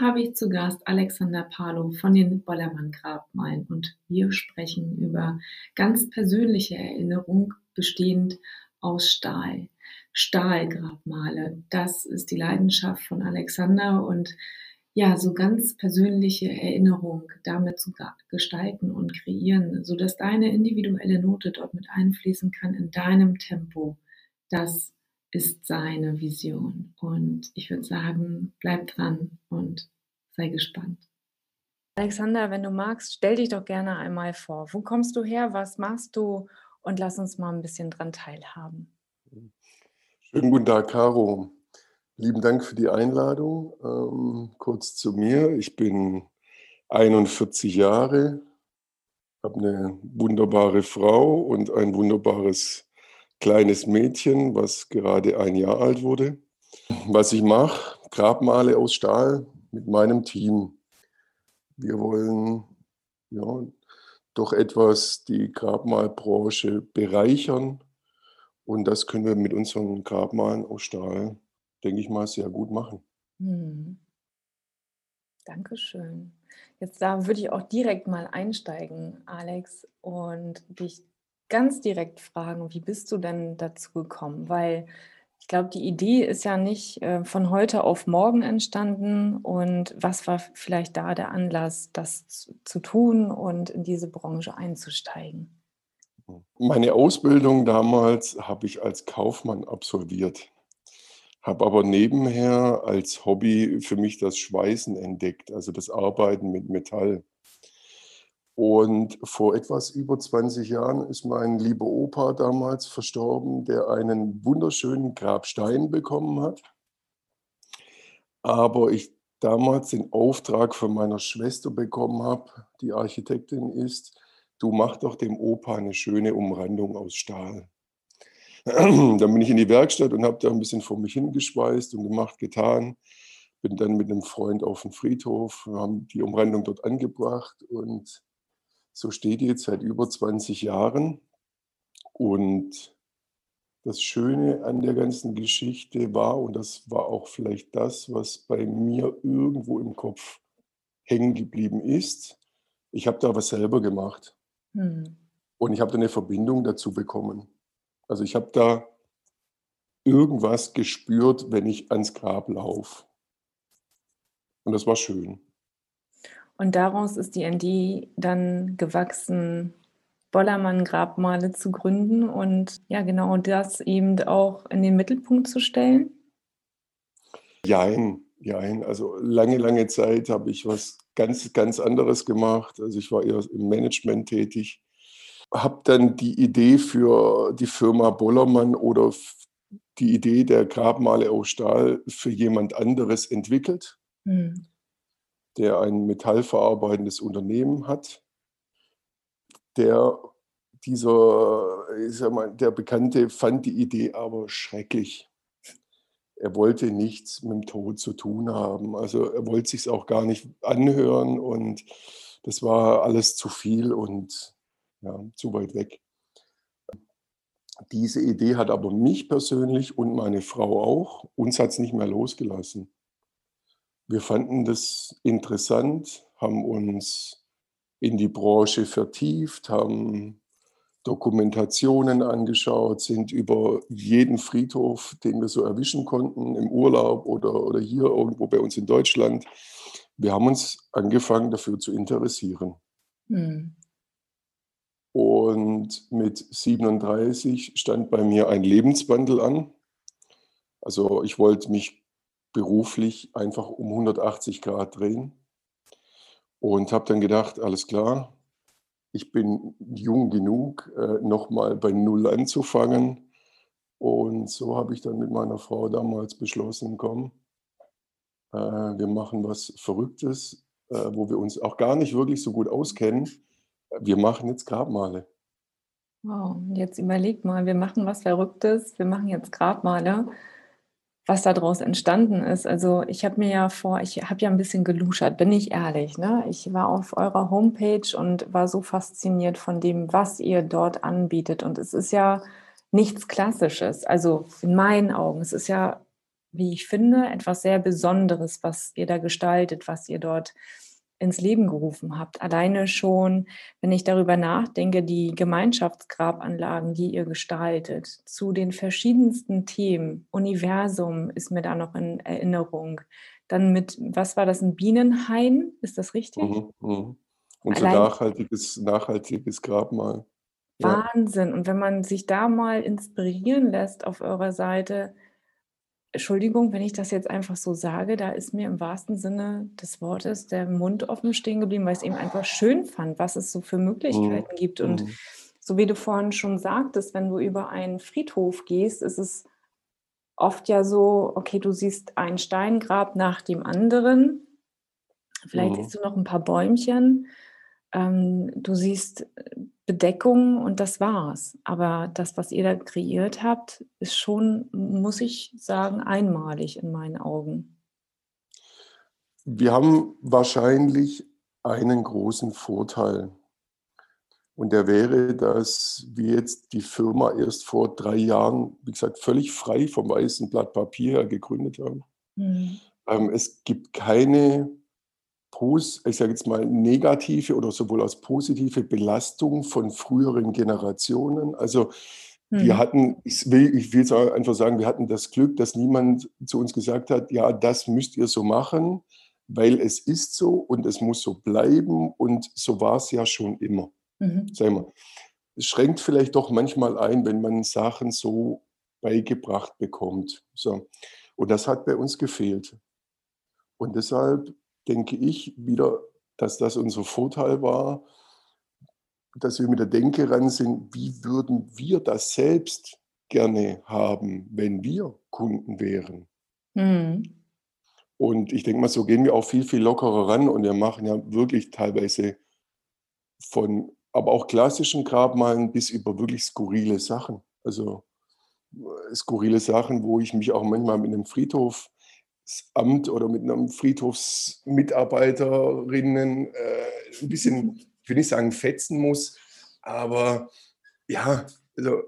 Habe ich zu Gast Alexander Palo von den Bollermann Grabmalen und wir sprechen über ganz persönliche Erinnerung bestehend aus Stahl. Stahlgrabmale, das ist die Leidenschaft von Alexander und ja, so ganz persönliche Erinnerung damit zu gestalten und kreieren, so dass deine individuelle Note dort mit einfließen kann in deinem Tempo. Das ist seine Vision. Und ich würde sagen, bleib dran und sei gespannt. Alexander, wenn du magst, stell dich doch gerne einmal vor. Wo kommst du her? Was machst du? Und lass uns mal ein bisschen dran teilhaben. Schönen guten Tag, Caro. Lieben Dank für die Einladung. Ähm, kurz zu mir. Ich bin 41 Jahre, habe eine wunderbare Frau und ein wunderbares kleines Mädchen, was gerade ein Jahr alt wurde. Was ich mache, Grabmale aus Stahl mit meinem Team. Wir wollen ja, doch etwas die Grabmalbranche bereichern und das können wir mit unseren Grabmalen aus Stahl, denke ich mal, sehr gut machen. Hm. Dankeschön. Jetzt da würde ich auch direkt mal einsteigen, Alex, und dich ganz direkt fragen, wie bist du denn dazu gekommen? Weil ich glaube, die Idee ist ja nicht äh, von heute auf morgen entstanden. Und was war vielleicht da der Anlass, das zu, zu tun und in diese Branche einzusteigen? Meine Ausbildung damals habe ich als Kaufmann absolviert, habe aber nebenher als Hobby für mich das Schweißen entdeckt, also das Arbeiten mit Metall. Und vor etwas über 20 Jahren ist mein lieber Opa damals verstorben, der einen wunderschönen Grabstein bekommen hat. Aber ich damals den Auftrag von meiner Schwester bekommen habe, die Architektin ist, du mach doch dem Opa eine schöne Umrandung aus Stahl. Dann bin ich in die Werkstatt und habe da ein bisschen vor mich hingeschweißt und gemacht, getan. Bin dann mit einem Freund auf den Friedhof, haben die Umrandung dort angebracht und so steht jetzt seit über 20 Jahren. Und das Schöne an der ganzen Geschichte war, und das war auch vielleicht das, was bei mir irgendwo im Kopf hängen geblieben ist, ich habe da was selber gemacht. Hm. Und ich habe da eine Verbindung dazu bekommen. Also ich habe da irgendwas gespürt, wenn ich ans Grab laufe. Und das war schön. Und daraus ist die ND dann gewachsen, Bollermann-Grabmale zu gründen und ja, genau das eben auch in den Mittelpunkt zu stellen? Jein, jein. Also lange, lange Zeit habe ich was ganz, ganz anderes gemacht. Also ich war eher im Management tätig. Habe dann die Idee für die Firma Bollermann oder die Idee der Grabmale aus Stahl für jemand anderes entwickelt. Hm der ein metallverarbeitendes Unternehmen hat, der dieser, ich sag mal, der Bekannte fand die Idee aber schrecklich. Er wollte nichts mit dem Tod zu tun haben. Also er wollte sich auch gar nicht anhören und das war alles zu viel und ja, zu weit weg. Diese Idee hat aber mich persönlich und meine Frau auch, uns hat es nicht mehr losgelassen. Wir fanden das interessant, haben uns in die Branche vertieft, haben Dokumentationen angeschaut, sind über jeden Friedhof, den wir so erwischen konnten, im Urlaub oder, oder hier irgendwo bei uns in Deutschland. Wir haben uns angefangen dafür zu interessieren. Hm. Und mit 37 stand bei mir ein Lebenswandel an. Also ich wollte mich beruflich einfach um 180 Grad drehen und habe dann gedacht, alles klar, ich bin jung genug, äh, nochmal bei Null anzufangen. Und so habe ich dann mit meiner Frau damals beschlossen, komm, Äh, wir machen was Verrücktes, äh, wo wir uns auch gar nicht wirklich so gut auskennen. Wir machen jetzt Grabmale. Wow, jetzt überlegt mal, wir machen was Verrücktes, wir machen jetzt Grabmale, was daraus entstanden ist. Also ich habe mir ja vor, ich habe ja ein bisschen geluschert, bin ich ehrlich. Ne? Ich war auf eurer Homepage und war so fasziniert von dem, was ihr dort anbietet. Und es ist ja nichts Klassisches. Also in meinen Augen, es ist ja, wie ich finde, etwas sehr Besonderes, was ihr da gestaltet, was ihr dort ins Leben gerufen habt. Alleine schon, wenn ich darüber nachdenke, die Gemeinschaftsgrabanlagen, die ihr gestaltet, zu den verschiedensten Themen. Universum ist mir da noch in Erinnerung. Dann mit, was war das, ein Bienenhain? Ist das richtig? Mhm, mh. Unser Allein, nachhaltiges, nachhaltiges Grabmal. Wahnsinn. Und wenn man sich da mal inspirieren lässt auf eurer Seite, Entschuldigung, wenn ich das jetzt einfach so sage, da ist mir im wahrsten Sinne des Wortes der Mund offen stehen geblieben, weil ich es eben einfach schön fand, was es so für Möglichkeiten mhm. gibt. Und mhm. so wie du vorhin schon sagtest, wenn du über einen Friedhof gehst, ist es oft ja so, okay, du siehst ein Steingrab nach dem anderen. Vielleicht mhm. siehst du noch ein paar Bäumchen. Ähm, du siehst Bedeckung und das war's. Aber das, was ihr da kreiert habt, ist schon, muss ich sagen, einmalig in meinen Augen. Wir haben wahrscheinlich einen großen Vorteil. Und der wäre, dass wir jetzt die Firma erst vor drei Jahren, wie gesagt, völlig frei vom weißen Blatt Papier gegründet haben. Mhm. Ähm, es gibt keine ich sage jetzt mal, negative oder sowohl als positive Belastung von früheren Generationen. Also wir mhm. hatten, ich will, ich will einfach sagen, wir hatten das Glück, dass niemand zu uns gesagt hat, ja, das müsst ihr so machen, weil es ist so und es muss so bleiben und so war es ja schon immer. Mhm. Sag mal. Es schränkt vielleicht doch manchmal ein, wenn man Sachen so beigebracht bekommt. So. Und das hat bei uns gefehlt. Und deshalb denke ich wieder, dass das unser Vorteil war, dass wir mit der Denke ran sind, wie würden wir das selbst gerne haben, wenn wir Kunden wären. Mhm. Und ich denke mal, so gehen wir auch viel, viel lockerer ran und wir machen ja wirklich teilweise von, aber auch klassischen Grabmalen bis über wirklich skurrile Sachen. Also äh, skurrile Sachen, wo ich mich auch manchmal mit einem Friedhof Amt oder mit einem Friedhofsmitarbeiterinnen äh, ein bisschen, ich will nicht sagen, fetzen muss, aber ja, also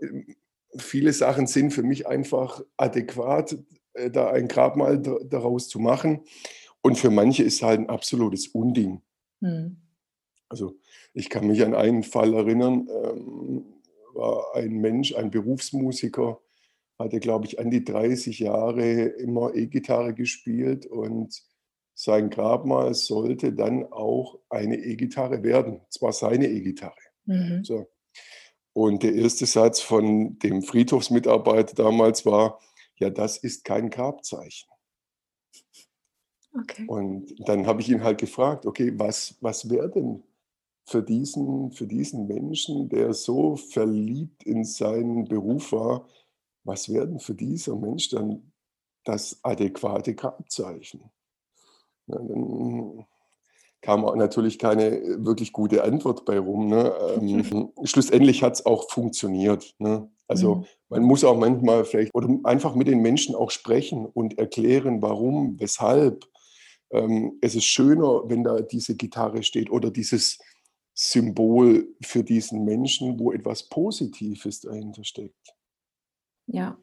viele Sachen sind für mich einfach adäquat, äh, da ein Grabmal daraus zu machen. Und für manche ist es halt ein absolutes Unding. Hm. Also ich kann mich an einen Fall erinnern, ähm, war ein Mensch, ein Berufsmusiker, hatte, glaube ich, an die 30 Jahre immer E-Gitarre gespielt und sein Grabmal sollte dann auch eine E-Gitarre werden, zwar seine E-Gitarre. Mhm. So. Und der erste Satz von dem Friedhofsmitarbeiter damals war, ja, das ist kein Grabzeichen. Okay. Und dann habe ich ihn halt gefragt, okay, was, was wäre denn für diesen, für diesen Menschen, der so verliebt in seinen Beruf war, was werden für dieser Mensch dann das adäquate Grabzeichen? Ja, dann kam natürlich keine wirklich gute Antwort bei rum. Ne? Ähm, schlussendlich hat es auch funktioniert. Ne? Also mhm. man muss auch manchmal vielleicht oder einfach mit den Menschen auch sprechen und erklären, warum, weshalb. Ähm, es ist schöner, wenn da diese Gitarre steht oder dieses Symbol für diesen Menschen, wo etwas Positives dahinter steckt. Ja.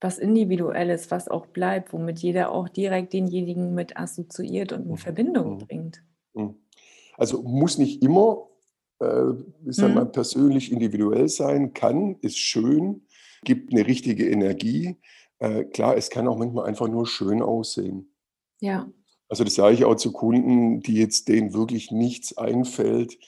Was Individuelles, was auch bleibt, womit jeder auch direkt denjenigen mit assoziiert und in mhm. Verbindung Mhm. bringt. Mhm. Also muss nicht immer, äh, ich mal, Mhm. persönlich individuell sein, kann, ist schön, gibt eine richtige Energie. Äh, klar, es kann auch manchmal einfach nur schön aussehen. Ja. Also das sage ich auch zu Kunden, die jetzt denen wirklich nichts einfällt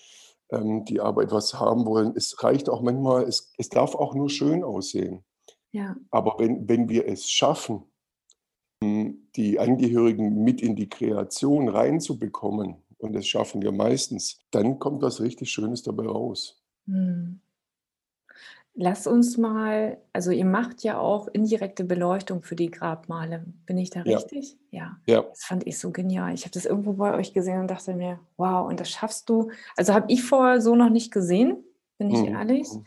ähm, die aber etwas haben wollen. Es reicht auch manchmal, es, es darf auch nur schön aussehen. Ja. Aber wenn, wenn wir es schaffen, hm, die Angehörigen mit in die Kreation reinzubekommen, und das schaffen wir meistens, dann kommt was richtig Schönes dabei raus. Hm. Lass uns mal also, ihr macht ja auch indirekte Beleuchtung für die Grabmale. Bin ich da Ja. richtig? Ja, Ja. das fand ich so genial. Ich habe das irgendwo bei euch gesehen und dachte mir: „Wow, und das schaffst du“ also, habe ich vorher so noch nicht gesehen, bin ich Mhm, ehrlich.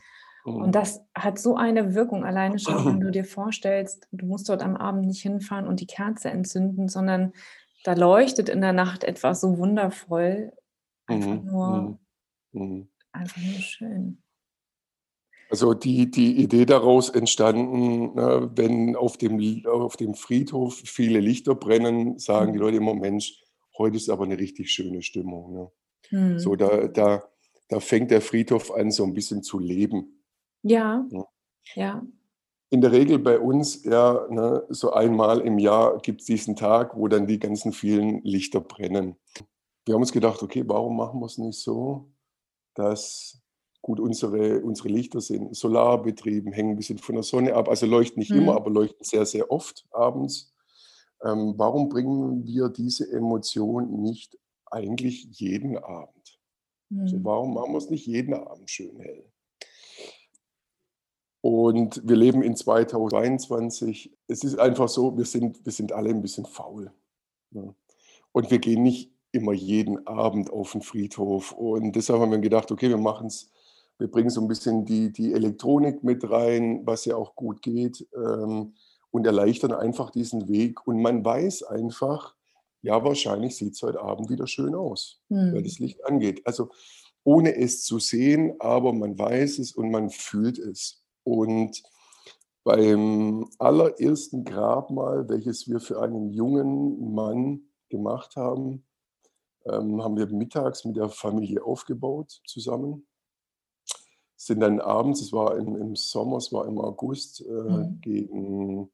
mhm, Und das hat so eine Wirkung alleine schon, wenn du dir vorstellst, du musst dort am Abend nicht hinfahren und die Kerze entzünden, sondern da leuchtet in der Nacht etwas so wundervoll. Einfach Mhm, nur mhm, mhm. einfach nur schön. Also, die die Idee daraus entstanden, ne, wenn auf dem auf dem Friedhof viele Lichter brennen, sagen die Mhm. Leute immer: „Mensch, heute ist aber 'ne richtig schöne Stimmung“, ne? So, Mhm. da da da fängt der Friedhof an, so 'n bisschen zu leben, Ja, ja. In der Regel bei uns, ja, ne, so einmal im Jahr gibt's diesen Tag, wo dann die ganzen vielen Lichter brennen. Wir haben uns gedacht: „Okay, warum machen wir's nicht so, dass“ gut, unsere unsere Lichter sind solarbetrieben, hängen 'n bisschen von der Sonne ab, also leuchten nicht immer, Mhm. aber leuchten sehr, sehr oft abends. Ähm, warum bringen wir diese Emotion nicht eigentlich jeden Abend? So, Mhm. warum machen wir's nicht jeden Abend schön hell? Und wir leben in 2022. Es ist einfach so, wir sind wir sind alle 'n bisschen faul, ne? Und wir gehen nicht immer jeden Abend auf 'n Friedhof. Und deshalb haben wir gedacht: „Okay, wir machen's wir bringen so 'n bisschen die die Elektronik mit rein, was ja auch gut geht, ähm, und erleichtern einfach diesen Weg.“ Und man weiß einfach: „Ja, wahrscheinlich sieht's heute Abend wieder schön aus, weil Mhm. das Licht angeht.“ Also, ohne es zu sehen, aber man weiß es und man fühlt es. Und beim allerersten Grabmal, welches wir für einen jungen Mann gemacht haben, ähm, haben wir mittags mit der Familie aufgebaut zusammen. Sind dann abends es war im im Sommer, es war im August, äh, Mhm. gegen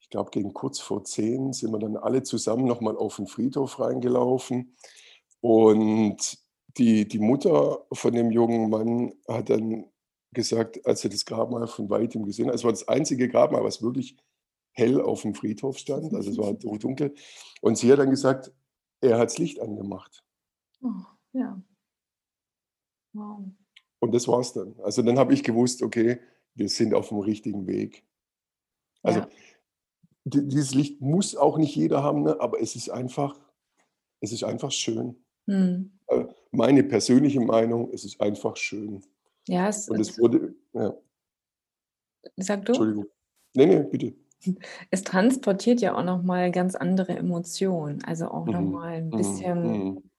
ich glaube, gegen kurz vor 10 sind wir dann alle zusammen noch mal auf 'n Friedhof reingelaufen. Und die die Mutter von dem jungen Mann hat dann gesagt, als sie das Grabmal von Weitem gesehen hat es war das einzige Grabmal, was wirklich hell aufm Friedhof stand, also es war du dunkel. Und sie hat dann gesagt: „Er hat's Licht angemacht.“ Oh, ja. Wow. Und das war's dann. Also, dann habe ich gewusst: „Okay, wir sind aufm richtigen Weg.“ Also, Ja. di dieses Licht muss auch nicht jeder haben, ne, aber es ist einfach es ist einfach schön. Mhm. Äh, meine persönliche Meinung, es ist einfach schön. Ja, es Und es wurde ja. Sag du. Entschuldigung. Ne, ne, bitte. Es transportiert ja auch noch mal ganz andere Emotionen, also auch Mhm, mal 'n mhm, bisschen mhm,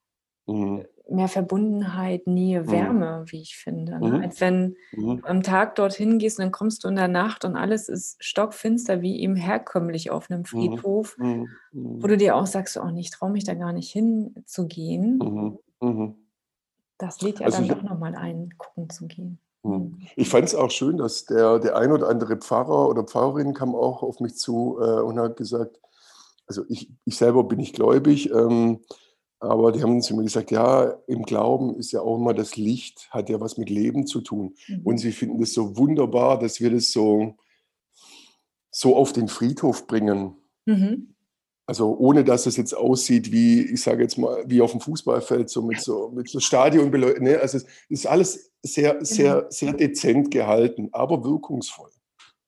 mhm. mehr Verbundenheit, Nähe, Mhm. Wärme, wie ich finde, ne? Mhm, Als wenn mhm. du am Tag dorthin gehst und dann kommst du in der Nacht und alles ist stockfinster wie eben herkömmlich auf 'nem Mhm, Friedhof, mhm, wo du mhm. dir auch sagst: „Oh ich traue mich da gar nicht hinzugehen.“ Mhm, mhm. Das lädt ja Also, dann ich doch habe noch mal ein, gucken zu gehen. Mhm. Mhm. Ich fand's auch schön, dass der der ein oder andere Pfarrer oder Pfarrerin kam auch auf mich zu, äh, und hat gesagt also, ich ich selber bin nicht gläubig, ähm, aber die haben zu mir gesagt: „Ja, im Glauben ist ja auch immer das Licht hat ja was mit Leben zu tun.“ Und Mhm. sie finden das so wunderbar, dass wir das so so auf den Friedhof bringen. Mhm. Also, ohne dass es jetzt aussieht wie, ich sage jetzt mal, wie aufm Fußballfeld, so mit so mit so Stadionbeleu ne, also, es ist alles sehr, sehr, sehr dezent gehalten, aber wirkungsvoll.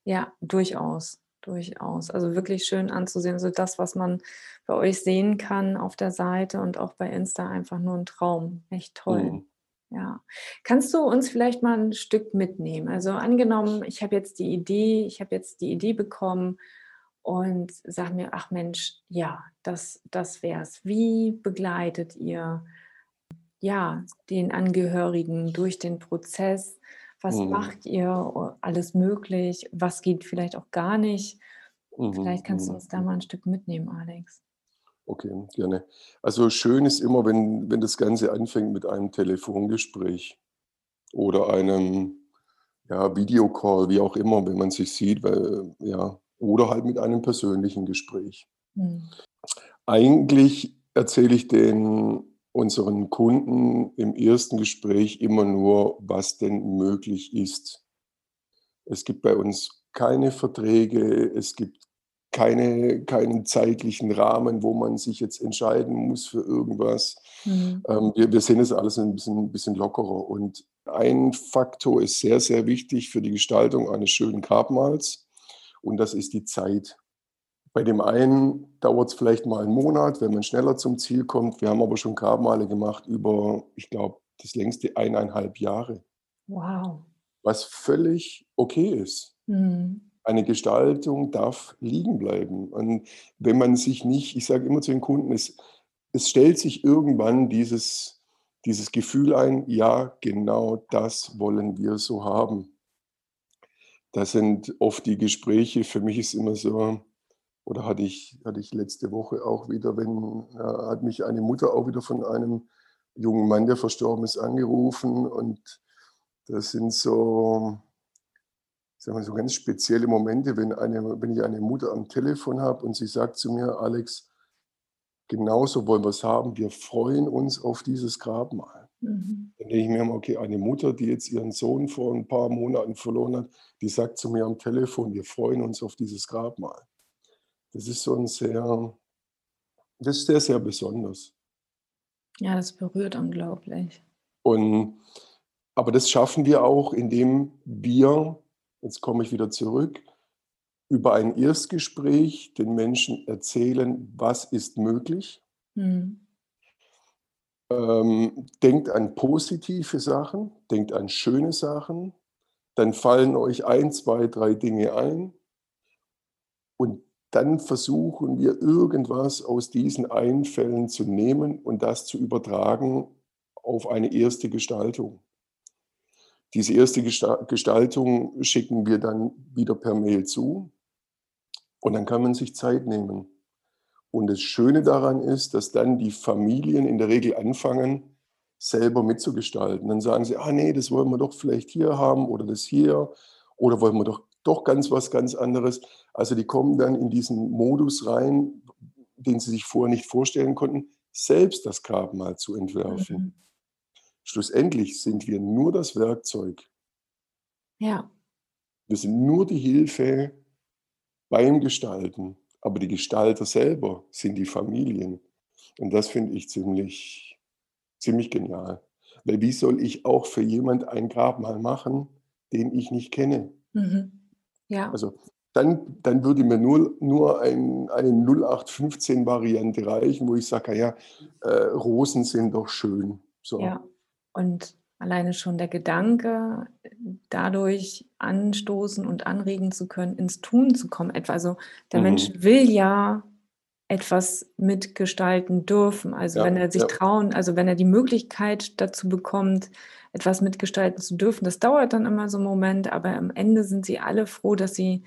Ja, durchaus, durchaus. Also, wirklich schön anzusehen, so das, was man bei euch sehen kann auf der Seite und auch bei Insta einfach nur 'n Traum. Echt toll. Mhm. Ja. Kannst du uns vielleicht mal 'n Stück mitnehmen? Also, angenommen, ich habe jetzt die Idee ich habe jetzt die Idee bekommen und sage mir: „Ach Mensch, ja, das das wär's.“ Wie begleitet ihr, ja, den Angehörigen durch den Prozess? Was Mhm. macht ihr alles möglich? Was geht vielleicht auch gar nicht? Mhm, Vielleicht kannst du mhm, uns da mhm. mal 'n Stück mitnehmen, Alex. Okay, gerne. Also, schön ist immer, wenn wenn das Ganze anfängt mit einem Telefongespräch oder einem, ja, Videocall, wie auch immer, wenn man sich sieht, weil ja, oder halt mit einem persönlichen Gespräch. Mhm. Eigentlich erzähle ich den unseren Kunden im 1. Gespräch immer nur, was denn möglich ist. Es gibt bei uns keine Verträge, es gibt keine, keinen zeitlichen Rahmen, wo man sich jetzt entscheiden muss für irgendwas. Mhm. Ähm, wir, wir sehen es alles ein bisschen, ein bisschen lockerer. Und ein Faktor ist sehr, sehr wichtig für die Gestaltung eines schönen Grabmals und das ist die Zeit. Bei dem einen dauert es vielleicht mal einen Monat, wenn man schneller zum Ziel kommt. Wir haben aber schon Grabmale gemacht über, ich glaube, das längste eineinhalb Jahre. Wow. Was völlig okay ist. Mhm. Eine Gestaltung darf liegen bleiben. Und wenn man sich nicht, ich sage immer zu den Kunden, es, es stellt sich irgendwann dieses, dieses Gefühl ein, ja, genau das wollen wir so haben. Das sind oft die Gespräche, für mich ist immer so, oder hatte ich, hatte ich letzte Woche auch wieder, wenn, ja, hat mich eine Mutter auch wieder von einem jungen Mann, der verstorben ist, angerufen und das sind so, sagen wir, so ganz spezielle Momente, wenn, eine, wenn ich eine Mutter am Telefon habe und sie sagt zu mir, Alex, genauso wollen wir es haben, wir freuen uns auf dieses Grabmal. Mhm. Dann denke ich mir immer, okay, eine Mutter, die jetzt ihren Sohn vor ein paar Monaten verloren hat, die sagt zu mir am Telefon, wir freuen uns auf dieses Grabmal. Das ist so ein sehr, das ist sehr, sehr besonders. Ja, das berührt unglaublich. Und, aber das schaffen wir auch, indem wir, jetzt komme ich wieder zurück, über ein Erstgespräch den Menschen erzählen, was ist möglich. Mhm. Ähm, denkt an positive Sachen, denkt an schöne Sachen, dann fallen euch ein, zwei, drei Dinge ein und dann versuchen wir irgendwas aus diesen Einfällen zu nehmen und das zu übertragen auf eine erste Gestaltung. Diese erste Gestaltung schicken wir dann wieder per Mail zu und dann kann man sich Zeit nehmen. Und das Schöne daran ist, dass dann die Familien in der Regel anfangen, selber mitzugestalten. Dann sagen sie, ah nee, das wollen wir doch vielleicht hier haben oder das hier oder wollen wir doch doch ganz was ganz anderes. Also die kommen dann in diesen Modus rein, den sie sich vorher nicht vorstellen konnten, selbst das Grabmal zu entwerfen. Mhm. Schlussendlich sind wir nur das Werkzeug. Ja. Wir sind nur die Hilfe beim Gestalten, aber die Gestalter selber sind die Familien. Und das finde ich ziemlich, ziemlich genial. Weil wie soll ich auch für jemand ein Grabmal machen, den ich nicht kenne? Mhm. Ja. Also dann, dann würde mir nur, nur ein, eine 0815-Variante reichen, wo ich sage, ja, äh, Rosen sind doch schön. So. Ja, und alleine schon der Gedanke, dadurch anstoßen und anregen zu können, ins Tun zu kommen. Also der mhm. Mensch will ja etwas mitgestalten dürfen. Also ja, wenn er sich ja. trauen, also wenn er die Möglichkeit dazu bekommt, etwas mitgestalten zu dürfen. Das dauert dann immer so einen Moment, aber am Ende sind sie alle froh, dass sie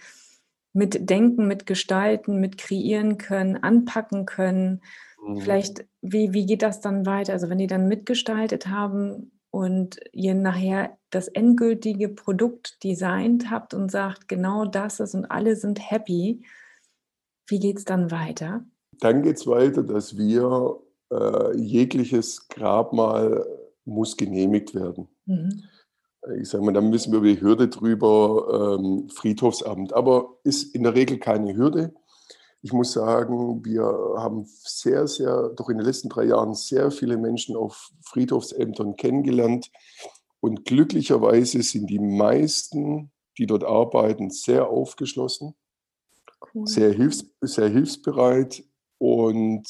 mitdenken, mitgestalten, mit kreieren können, anpacken können. Mhm. Vielleicht, wie, wie geht das dann weiter? Also wenn die dann mitgestaltet haben und ihr nachher das endgültige Produkt designt habt und sagt, genau das ist und alle sind happy, wie geht es dann weiter? Dann geht es weiter, dass wir äh, jegliches Grabmal muss genehmigt werden. Mhm. Ich sage mal, da müssen wir über die Hürde drüber, ähm, Friedhofsamt. Aber ist in der Regel keine Hürde. Ich muss sagen, wir haben sehr, sehr, doch in den letzten drei Jahren sehr viele Menschen auf Friedhofsämtern kennengelernt. Und glücklicherweise sind die meisten, die dort arbeiten, sehr aufgeschlossen, cool. sehr, hilfs-, sehr hilfsbereit und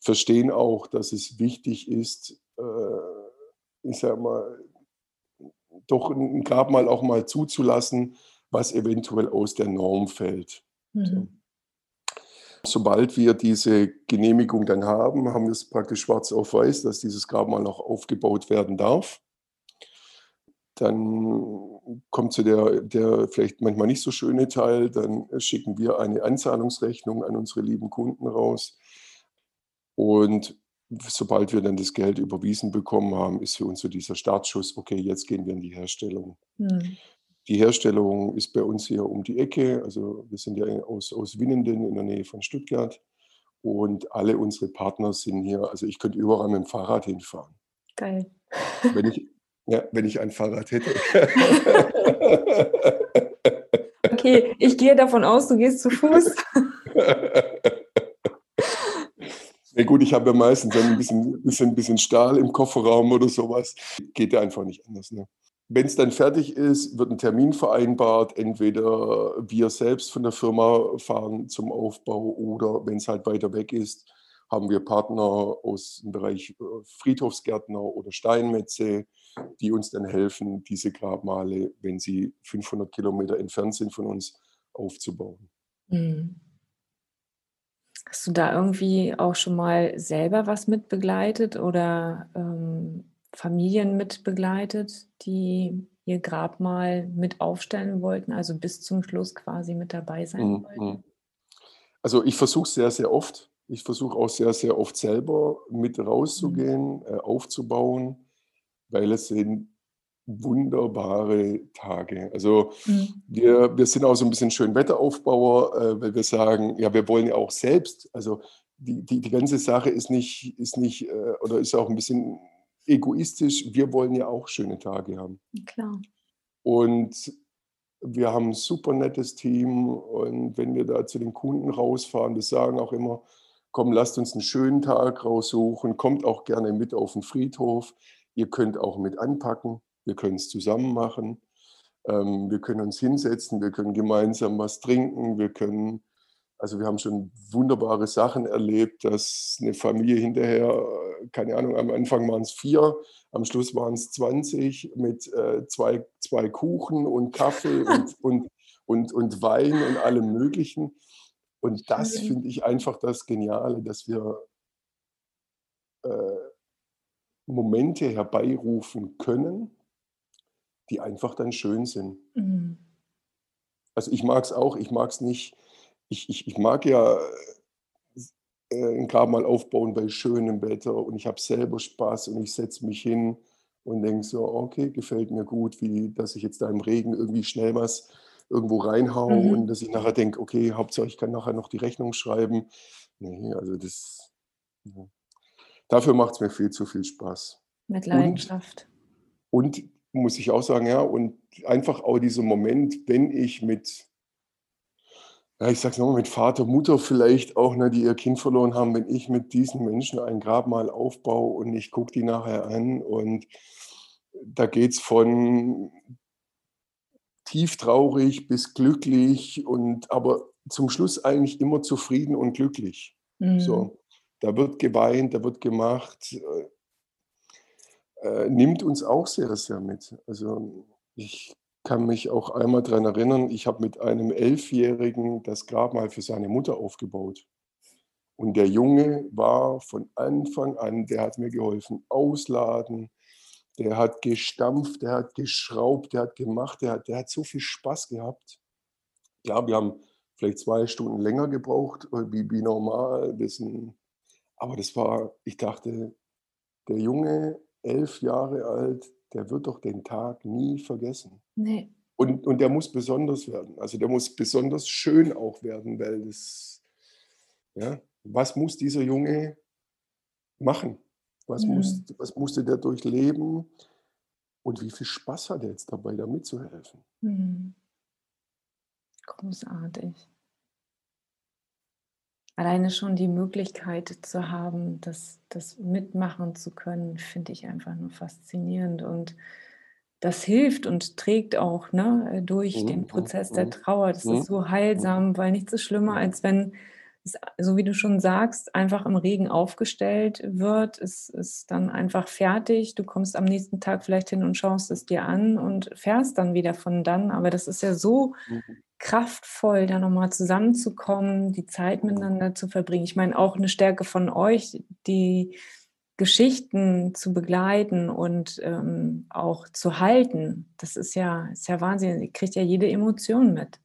verstehen auch, dass es wichtig ist, äh, ich sag mal, doch ein Grabmal auch mal zuzulassen, was eventuell aus der Norm fällt. Mhm. So. Sobald wir diese Genehmigung dann haben, haben wir es praktisch schwarz auf weiß, dass dieses Grabmal auch aufgebaut werden darf. Dann kommt zu der, der vielleicht manchmal nicht so schöne Teil, dann schicken wir eine Anzahlungsrechnung an unsere lieben Kunden raus. Und sobald wir dann das Geld überwiesen bekommen haben, ist für uns so dieser Startschuss, okay, jetzt gehen wir in die Herstellung. Mhm. Die Herstellung ist bei uns hier um die Ecke. Also wir sind ja aus, aus Winnenden in der Nähe von Stuttgart. Und alle unsere Partner sind hier. Also ich könnte überall mit dem Fahrrad hinfahren. Geil. Wenn ich, ja, wenn ich ein Fahrrad hätte. okay, ich gehe davon aus, du gehst zu Fuß. Ja gut, ich habe ja meistens ein bisschen, bisschen, bisschen Stahl im Kofferraum oder sowas. Geht ja einfach nicht anders. Ne? Wenn es dann fertig ist, wird ein Termin vereinbart. Entweder wir selbst von der Firma fahren zum Aufbau oder wenn es halt weiter weg ist, haben wir Partner aus dem Bereich äh, Friedhofsgärtner oder Steinmetze, die uns dann helfen, diese Grabmale, wenn sie 500 Kilometer entfernt sind von uns, aufzubauen. Mhm. Hast du da irgendwie auch schon mal selber was mitbegleitet oder ähm, Familien mitbegleitet, die ihr Grabmal mit aufstellen wollten, also bis zum Schluss quasi mit dabei sein mhm. wollten? Mhm. Also ich versuche sehr, sehr oft. Ich versuche auch sehr, sehr oft selber mit rauszugehen, mhm. äh, aufzubauen, weil es sind wunderbare Tage. Also mhm. wir, wir sind auch so ein bisschen Schönwetteraufbauer, äh, weil wir sagen, ja, wir wollen ja auch selbst, also die, die, die ganze Sache ist nicht, ist nicht äh, oder ist auch ein bisschen egoistisch, wir wollen ja auch schöne Tage haben. Klar. Und wir haben ein super nettes Team und wenn wir da zu den Kunden rausfahren, wir sagen auch immer, komm, lasst uns einen schönen Tag raussuchen, kommt auch gerne mit auf den Friedhof, ihr könnt auch mit anpacken wir können es zusammen machen, ähm, wir können uns hinsetzen, wir können gemeinsam was trinken, wir können, also wir haben schon wunderbare Sachen erlebt, dass eine Familie hinterher, keine Ahnung, am Anfang waren es vier, am Schluss waren es 20 mit äh, zwei, zwei Kuchen und Kaffee und, und, und, und Wein und allem Möglichen. Und das finde ich einfach das Geniale, dass wir äh, Momente herbeirufen können, die einfach dann schön sind. Mhm. Also ich mag es auch, ich mag es nicht, ich, ich, ich mag ja äh, ein Grab mal aufbauen bei schönem Wetter und ich habe selber Spaß und ich setze mich hin und denke so, okay, gefällt mir gut, wie dass ich jetzt da im Regen irgendwie schnell was irgendwo reinhau mhm. und dass ich nachher denke, okay, Hauptsache ich kann nachher noch die Rechnung schreiben. Nee, also das, ja. dafür macht es mir viel zu viel Spaß. Mit Leidenschaft. Und, und muss ich auch sagen, ja. Und einfach auch dieser Moment, wenn ich mit, ja, ich sag's nochmal, mit Vater, Mutter vielleicht auch, ne, die ihr Kind verloren haben, wenn ich mit diesen Menschen ein Grabmal aufbaue und ich gucke die nachher an und da geht es von tief traurig bis glücklich und aber zum Schluss eigentlich immer zufrieden und glücklich. Mhm. So, da wird geweint, da wird gemacht. Äh, nimmt uns auch sehr, sehr mit. Also ich kann mich auch einmal daran erinnern, ich habe mit einem Elfjährigen das Grabmal für seine Mutter aufgebaut. Und der Junge war von Anfang an, der hat mir geholfen, ausladen, der hat gestampft, der hat geschraubt, der hat gemacht, der hat, der hat so viel Spaß gehabt. Ja, wir haben vielleicht zwei Stunden länger gebraucht, äh, wie, wie normal. Das aber das war, ich dachte, der Junge elf Jahre alt, der wird doch den Tag nie vergessen. Nee. Und, und der muss besonders werden. Also der muss besonders schön auch werden, weil das, ja, was muss dieser Junge machen? Was, mhm. muss, was musste der durchleben? Und wie viel Spaß hat er jetzt dabei, da mitzuhelfen? Mhm. Großartig alleine schon die Möglichkeit zu haben, das, das mitmachen zu können, finde ich einfach nur faszinierend. Und das hilft und trägt auch ne, durch mhm. den mhm, Prozess der mhm. Trauer. Das ist so heilsam, weil nichts ist schlimmer, als wenn so wie du schon sagst, einfach im Regen aufgestellt wird. Es ist dann einfach fertig. Du kommst am nächsten Tag vielleicht hin und schaust es dir an und fährst dann wieder von dann. Aber das ist ja so mhm kraftvoll, da nochmal zusammenzukommen, die Zeit miteinander zu verbringen. Ich meine, auch eine Stärke von euch, die Geschichten zu begleiten und ähm, auch zu halten. Das ist ja, ist ja Wahnsinn. Ihr kriegt ja jede Emotion mit.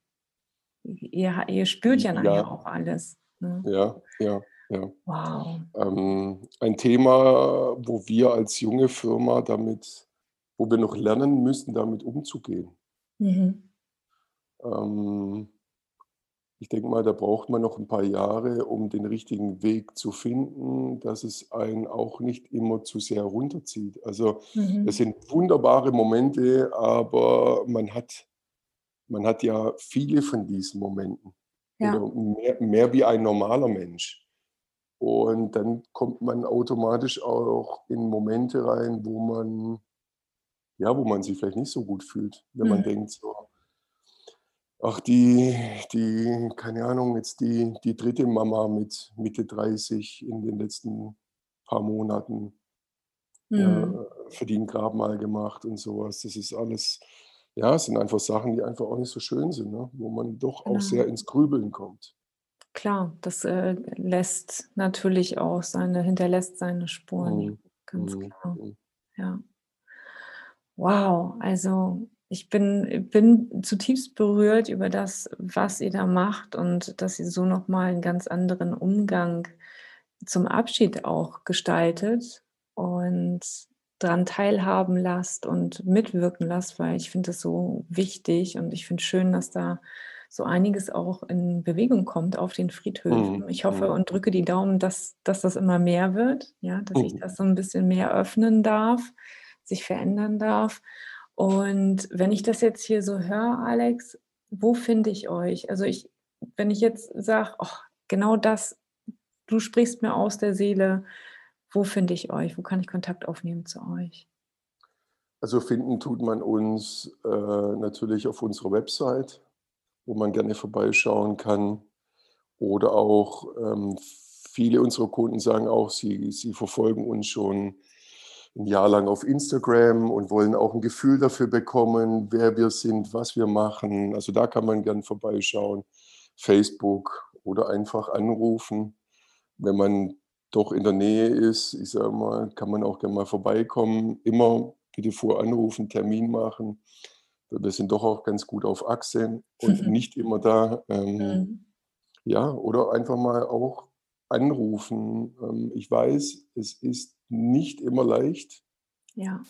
Ihr, ihr spürt ja nachher ja. auch alles. Ne? Ja, ja, ja. Wow. Ähm, ein Thema, wo wir als junge Firma damit, wo wir noch lernen müssen, damit umzugehen. Mhm. Ähm, ich denke mal, da braucht man noch ein paar Jahre, um den richtigen Weg zu finden, dass es einen auch nicht immer zu sehr runterzieht. Also Mhm. es sind wunderbare Momente, aber man hat man hat ja viele von diesen Momenten. Ja. mehr, mehr wie ein normaler Mensch. Und dann kommt man automatisch auch in Momente rein, wo man, ja, wo man sich vielleicht nicht so gut fühlt, wenn mhm. man denkt, so, ach, die, die, keine Ahnung, jetzt die, die dritte Mama mit Mitte 30 in den letzten paar Monaten mhm. ja, für die ein Grabmal gemacht und sowas. Das ist alles, ja, es sind einfach Sachen, die einfach auch nicht so schön sind, ne? wo man doch genau. auch sehr ins Grübeln kommt. Klar, das äh, lässt natürlich auch seine, hinterlässt seine Spuren, mhm. ganz mhm. klar. Mhm. Ja. Wow, also ich bin, bin zutiefst berührt über das, was ihr da macht und dass ihr so nochmal einen ganz anderen Umgang zum Abschied auch gestaltet und daran teilhaben lasst und mitwirken lasst, weil ich finde das so wichtig und ich finde schön, dass da so einiges auch in Bewegung kommt auf den Friedhöfen. Mhm. Ich hoffe mhm. und drücke die Daumen, dass, dass das immer mehr wird, ja, dass sich mhm. das so ein bisschen mehr öffnen darf, sich verändern darf. Und wenn ich das jetzt hier so höre, Alex, wo finde ich euch? Also ich, wenn ich jetzt sage, oh, genau das, du sprichst mir aus der Seele, wo finde ich euch? Wo kann ich Kontakt aufnehmen zu euch? Also finden tut man uns äh, natürlich auf unserer Website wo man gerne vorbeischauen kann. Oder auch ähm, viele unserer Kunden sagen auch, sie, sie verfolgen uns schon ein Jahr lang auf Instagram und wollen auch ein Gefühl dafür bekommen, wer wir sind, was wir machen. Also da kann man gerne vorbeischauen. Facebook oder einfach anrufen. Wenn man doch in der Nähe ist, ich sage mal, kann man auch gerne mal vorbeikommen. Immer bitte vor anrufen, Termin machen wir sind doch auch ganz gut auf Achse und nicht immer da. Ähm, mhm. Ja, oder einfach mal auch anrufen. Ähm, ich weiß, es ist nicht immer leicht. Ja.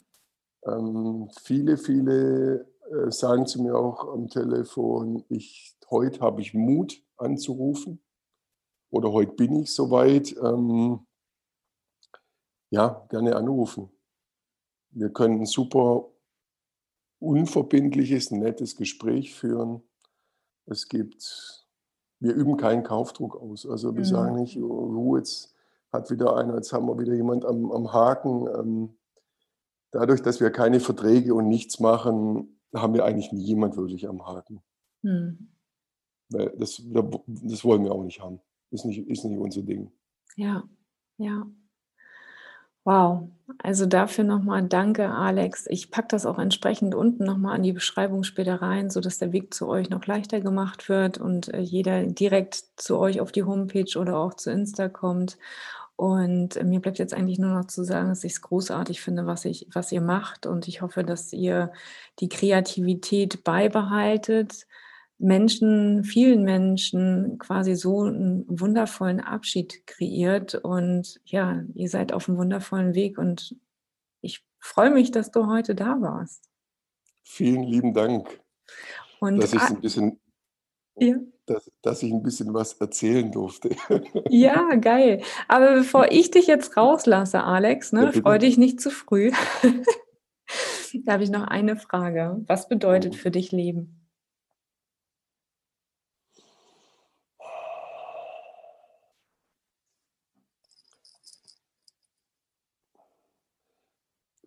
Ähm, viele, viele äh, sagen zu mir auch am Telefon, ich, heute habe ich Mut anzurufen oder heute bin ich soweit. Ähm, ja, gerne anrufen. Wir können super unverbindliches, nettes Gespräch führen. Es gibt, wir üben keinen Kaufdruck aus. Also wir mhm. sagen nicht, oh, jetzt hat wieder einer, jetzt haben wir wieder jemand am, am Haken. Ähm, dadurch, dass wir keine Verträge und nichts machen, haben wir eigentlich nie jemand wirklich am Haken. Mhm. Weil das, das wollen wir auch nicht haben. Ist nicht, ist nicht unser Ding. Ja, ja. Wow, also dafür nochmal danke, Alex. Ich packe das auch entsprechend unten nochmal an die Beschreibung später rein, sodass der Weg zu euch noch leichter gemacht wird und äh, jeder direkt zu euch auf die Homepage oder auch zu Insta kommt. Und äh, mir bleibt jetzt eigentlich nur noch zu sagen, dass ich es großartig finde, was, ich, was ihr macht. Und ich hoffe, dass ihr die Kreativität beibehaltet Menschen, vielen Menschen quasi so einen wundervollen Abschied kreiert. Und ja, ihr seid auf einem wundervollen Weg und ich freue mich, dass du heute da warst. Vielen lieben Dank, und dass ich ein bisschen, ja. dass, dass ich ein bisschen was erzählen durfte. Ja, geil. Aber bevor ich dich jetzt rauslasse, Alex, ne, ja, freu dich nicht zu früh. da habe ich noch eine Frage. Was bedeutet mhm. für dich Leben?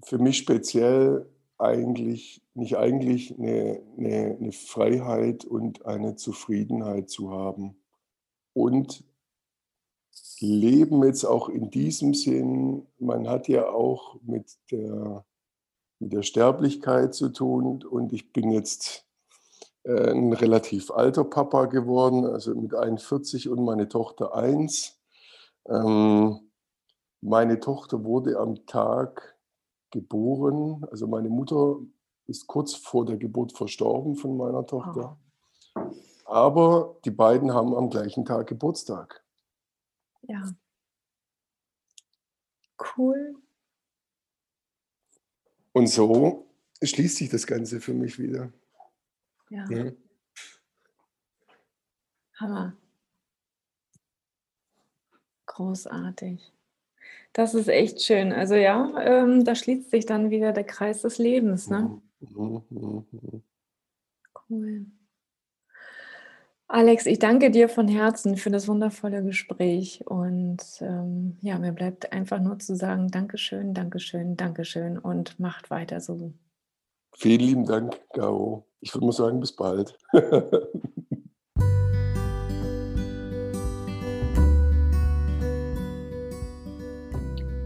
Für mich speziell eigentlich, nicht eigentlich, eine, eine, eine Freiheit und eine Zufriedenheit zu haben. Und Leben jetzt auch in diesem Sinn, man hat ja auch mit der, mit der Sterblichkeit zu tun und ich bin jetzt äh, ein relativ alter Papa geworden, also mit 41 und meine Tochter 1. Ähm, meine Tochter wurde am Tag geboren. Also meine Mutter ist kurz vor der Geburt verstorben von meiner Tochter. Oh. Aber die beiden haben am gleichen Tag Geburtstag. Ja. Cool. Und so schließt sich das Ganze für mich wieder. Ja. ja. Hammer. Großartig. Das ist echt schön. Also ja, ähm, da schließt sich dann wieder der Kreis des Lebens. Ne? Mhm, mhm, mhm. Cool. Alex, ich danke dir von Herzen für das wundervolle Gespräch und ähm, ja, mir bleibt einfach nur zu sagen, Dankeschön, Dankeschön, Dankeschön und macht weiter so. Vielen lieben Dank, Garo. Ich würde mal sagen, bis bald.